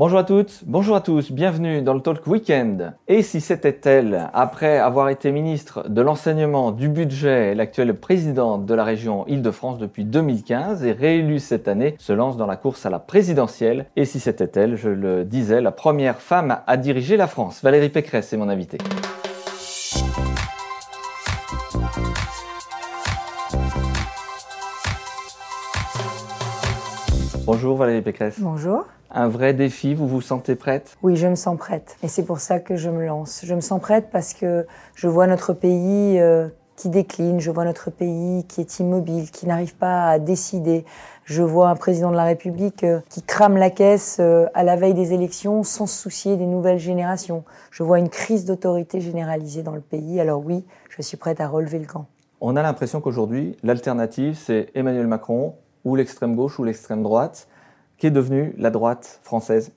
Bonjour à toutes, bonjour à tous, bienvenue dans le Talk Weekend. Et si c'était elle, après avoir été ministre de l'enseignement, du budget, l'actuelle présidente de la région Île-de-France depuis 2015 et réélue cette année, se lance dans la course à la présidentielle. Et si c'était elle, je le disais, la première femme à diriger la France. Valérie Pécresse est mon invitée. Bonjour Valérie Pécresse. Bonjour un vrai défi Vous vous sentez prête? Oui, je me sens prête. Et c'est pour ça que je me lance. Je me sens prête parce que je vois notre pays euh, qui décline, je vois notre pays qui est immobile, qui n'arrive pas à décider. Je vois un président de la République euh, qui crame la caisse euh, à la veille des élections sans se soucier des nouvelles générations. Je vois une crise d'autorité généralisée dans le pays. Alors oui, je suis prête à relever le camp. On a l'impression qu'aujourd'hui, l'alternative, c'est Emmanuel Macron ou l'extrême gauche ou l'extrême droite qu'est devenue la droite française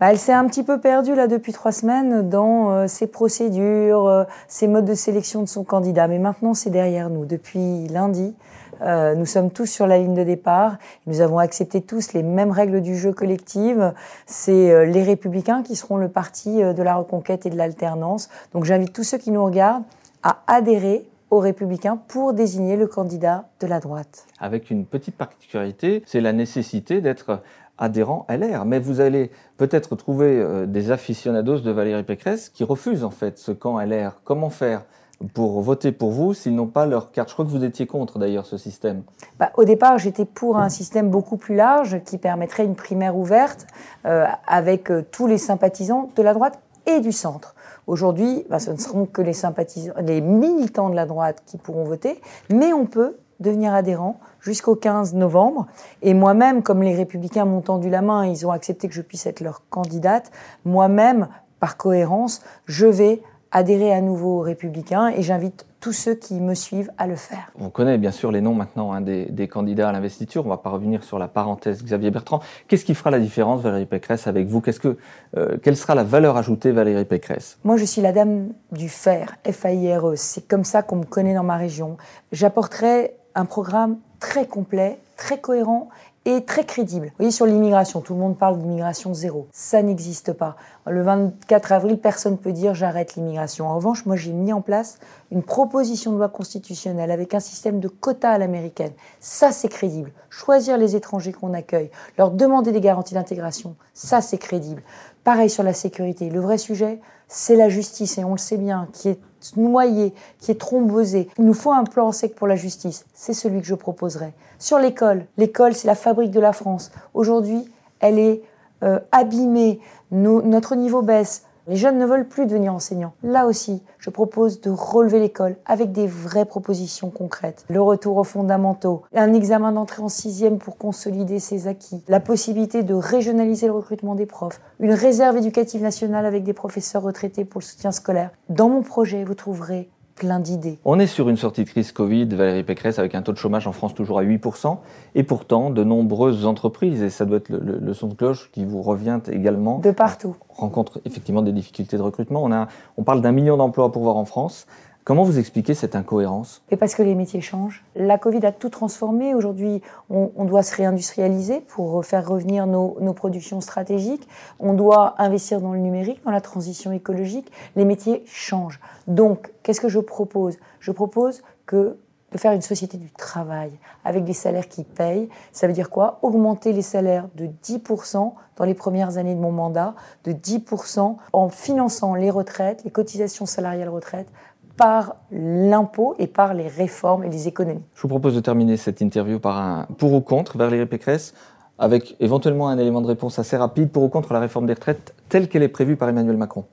bah, elle s'est un petit peu perdue là depuis trois semaines dans euh, ses procédures, euh, ses modes de sélection de son candidat. Mais maintenant, c'est derrière nous. Depuis lundi, euh, nous sommes tous sur la ligne de départ. Nous avons accepté tous les mêmes règles du jeu collective. C'est les Républicains qui seront le parti de la reconquête et de l'alternance. Donc, j'invite tous ceux qui nous regardent à adhérer aux Républicains pour désigner le candidat de la droite. Avec une petite particularité, c'est la nécessité d'être adhérent LR. Mais vous allez peut-être trouver euh, des aficionados de Valérie Pécresse qui refusent en fait ce camp LR. Comment faire pour voter pour vous s'ils n'ont pas leur carte? Je crois que vous étiez contre d'ailleurs ce système. Bah, au départ, j'étais pour un système beaucoup plus large qui permettrait une primaire ouverte euh, avec euh, tous les sympathisants de la droite et du centre. Aujourd'hui, bah, ce ne seront que les sympathisants, les militants de la droite qui pourront voter, mais on peut devenir adhérent jusqu'au 15 novembre. Et moi-même, comme les républicains m'ont tendu la main, ils ont accepté que je puisse être leur candidate, moi-même, par cohérence, je vais adhérer à nouveau aux Républicains et j'invite tous ceux qui me suivent à le faire. On connaît bien sûr les noms maintenant hein, des, candidats à l'investiture. On ne va pas revenir sur la parenthèse Xavier Bertrand. Qu'est-ce qui fera la différence, Valérie Pécresse, avec vous? Qu'est-ce que, euh, Quelle sera la valeur ajoutée, Valérie Pécresse? Moi, je suis la dame du fer, F-A-I-R-E. C'est comme ça qu'on me connaît dans ma région. J'apporterai un programme très complet, très cohérent et très crédible. Vous voyez, sur l'immigration, tout le monde parle d'immigration zéro. Ça n'existe pas. Le 24 avril, personne ne peut dire j'arrête l'immigration. En revanche, moi, j'ai mis en place une proposition de loi constitutionnelle avec un système de quotas à l'américaine. Ça, c'est crédible. Choisir les étrangers qu'on accueille, leur demander des garanties d'intégration, ça, c'est crédible. Pareil sur la sécurité. Le vrai sujet, c'est la justice, et on le sait bien, qui est noyée, qui est thrombosée. Il nous faut un plan sec pour la justice. C'est celui que je proposerai. Sur l'école, l'école, c'est la fabrique de la France. Aujourd'hui, elle est euh, abîmée. notre niveau baisse. Les jeunes ne veulent plus devenir enseignants. Là aussi, je propose de relever l'école avec des vraies propositions concrètes. Le retour aux fondamentaux, un examen d'entrée en sixième pour consolider ses acquis, la possibilité de régionaliser le recrutement des profs, une réserve éducative nationale avec des professeurs retraités pour le soutien scolaire. Dans mon projet, vous trouverez plein d'idées. On est sur une sortie de crise Covid, Valérie Pécresse, avec un taux de chômage en France toujours à 8%, et pourtant de nombreuses entreprises, et ça doit être le, son de cloche qui vous revient également. De partout. Rencontrent effectivement des difficultés de recrutement. On, a, on parle d'un million d'emplois pour voir en France. Comment vous expliquez cette incohérence? Et Parce que les métiers changent. La Covid a tout transformé. Aujourd'hui, on, doit se réindustrialiser pour faire revenir nos, nos, productions stratégiques. On doit investir dans le numérique, dans la transition écologique. Les métiers changent. Donc, qu'est-ce que je propose? Je propose que de faire une société du travail avec des salaires qui payent. Ça veut dire quoi? Augmenter les salaires de 10% dans les premières années de mon mandat, de 10% en finançant les retraites, les cotisations salariales retraites par l'impôt et par les réformes et les économies. Je vous propose de terminer cette interview par un pour ou contre Valérie Pécresse, avec éventuellement un élément de réponse assez rapide pour ou contre la réforme des retraites telle qu'elle est prévue par Emmanuel Macron.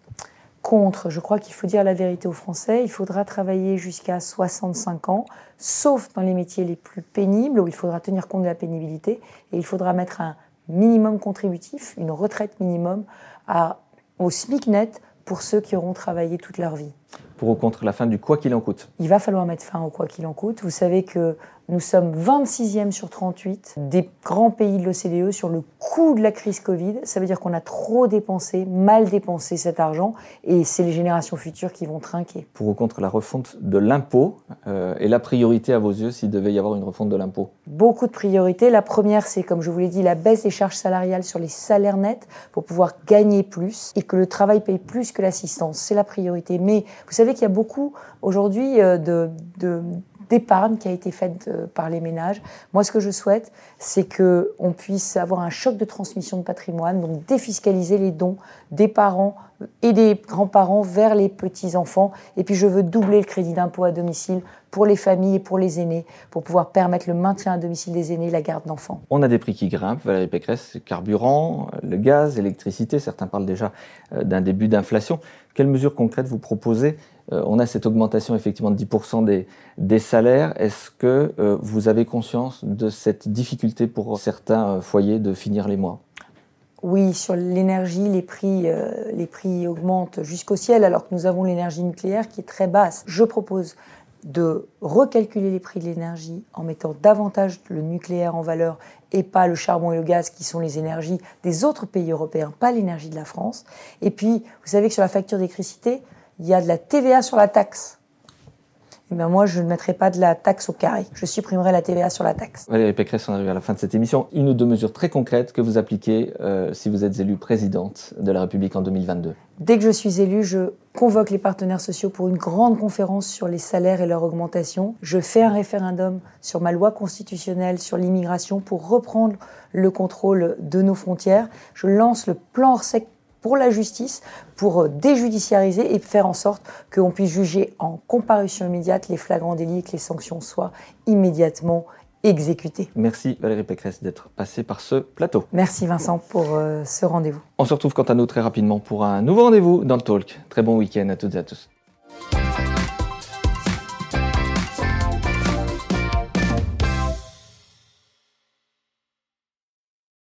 Contre, je crois qu'il faut dire la vérité aux Français, il faudra travailler jusqu'à 65 ans, sauf dans les métiers les plus pénibles où il faudra tenir compte de la pénibilité, et il faudra mettre un minimum contributif, une retraite minimum à, au SMIC net pour ceux qui auront travaillé toute leur vie. Pour ou contre la fin du quoi qu'il en coûte Il va falloir mettre fin au quoi qu'il en coûte. Vous savez que nous sommes 26e sur 38 des grands pays de l'OCDE sur le coût de la crise Covid. Ça veut dire qu'on a trop dépensé, mal dépensé cet argent, et c'est les générations futures qui vont trinquer. Pour ou contre la refonte de l'impôt euh, et la priorité à vos yeux s'il devait y avoir une refonte de l'impôt? Beaucoup de priorités. La première, c'est, comme je vous l'ai dit, la baisse des charges salariales sur les salaires nets pour pouvoir gagner plus et que le travail paye plus que l'assistance. C'est la priorité. Mais vous savez qu'il y a beaucoup aujourd'hui euh, de, de d'épargne qui a été faite euh, par les ménages. Moi, ce que je souhaite, c'est qu'on puisse avoir un choc de transmission de patrimoine, donc défiscaliser les dons des parents et des grands-parents vers les petits-enfants. Et puis, je veux doubler le crédit d'impôt à domicile pour les familles et pour les aînés, pour pouvoir permettre le maintien à domicile des aînés, la garde d'enfants. On a des prix qui grimpent, Valérie Pécresse, carburant, le gaz, l'électricité, certains parlent déjà euh, d'un début d'inflation. Quelles mesures concrètes vous proposez On a cette augmentation effectivement de 10% des, des, salaires. Est-ce que euh, vous avez conscience de cette difficulté pour certains foyers de finir les mois? Oui, sur l'énergie, les prix, les prix augmentent jusqu'au ciel alors que nous avons l'énergie nucléaire qui est très basse. Je propose de recalculer les prix de l'énergie en mettant davantage le nucléaire en valeur et pas le charbon et le gaz qui sont les énergies des autres pays européens, pas l'énergie de la France. Et puis, vous savez que sur la facture d'électricité, il y a de la TVA sur la taxe. Eh bien moi, je ne mettrai pas de la taxe au carré. Je supprimerai la TVA sur la taxe. Valérie Pécresse, on arrive à la fin de cette émission. Une ou deux mesures très concrètes que vous appliquez euh, si vous êtes élue présidente de la République en 2022. Dès que je suis élue, je convoque les partenaires sociaux pour une grande conférence sur les salaires et leur augmentation. Je fais un référendum sur ma loi constitutionnelle sur l'immigration pour reprendre le contrôle de nos frontières. Je lance le plan sec pour la justice, pour euh, déjudiciariser et faire en sorte qu'on puisse juger en comparution immédiate les flagrants délits et que les sanctions soient immédiatement exécutées. Merci Valérie Pécresse d'être passée par ce plateau. Merci Vincent pour euh, ce rendez-vous. On se retrouve quant à nous très rapidement pour un nouveau rendez-vous dans le Talk. Très bon week-end à toutes et à tous.